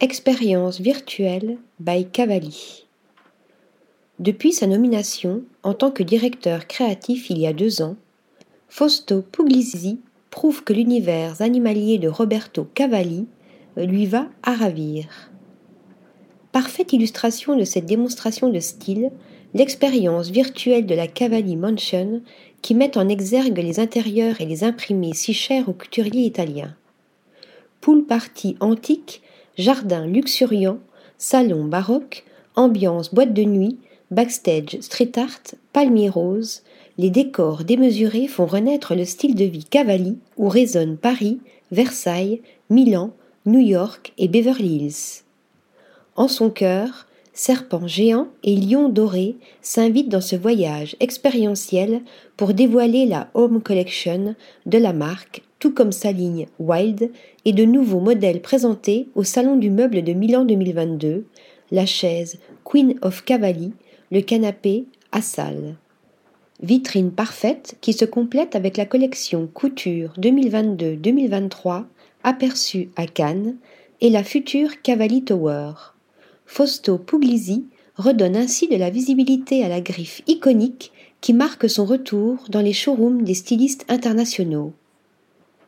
Expérience virtuelle by Cavalli. Depuis sa nomination en tant que directeur créatif il y a deux ans, Fausto Puglisi prouve que l'univers animalier de Roberto Cavalli lui va à ravir. Parfaite illustration de cette démonstration de style, l'expérience virtuelle de la Cavalli Mansion qui met en exergue les intérieurs et les imprimés si chers aux couturiers italiens. Poule partie antique jardin luxuriant, salon baroque, ambiance boîte de nuit, backstage street art, palmiers roses, les décors démesurés font renaître le style de vie Cavalli où résonnent Paris, Versailles, Milan, New York et Beverly Hills. En son cœur, serpent géant et lion doré s'invitent dans ce voyage expérientiel pour dévoiler la Home Collection de la marque tout comme sa ligne Wild, et de nouveaux modèles présentés au Salon du Meuble de Milan 2022, la chaise Queen of Cavalli, le canapé Assal. Vitrine parfaite qui se complète avec la collection Couture 2022-2023 aperçue à Cannes et la future Cavalli Tower. Fausto Puglisi redonne ainsi de la visibilité à la griffe iconique qui marque son retour dans les showrooms des stylistes internationaux.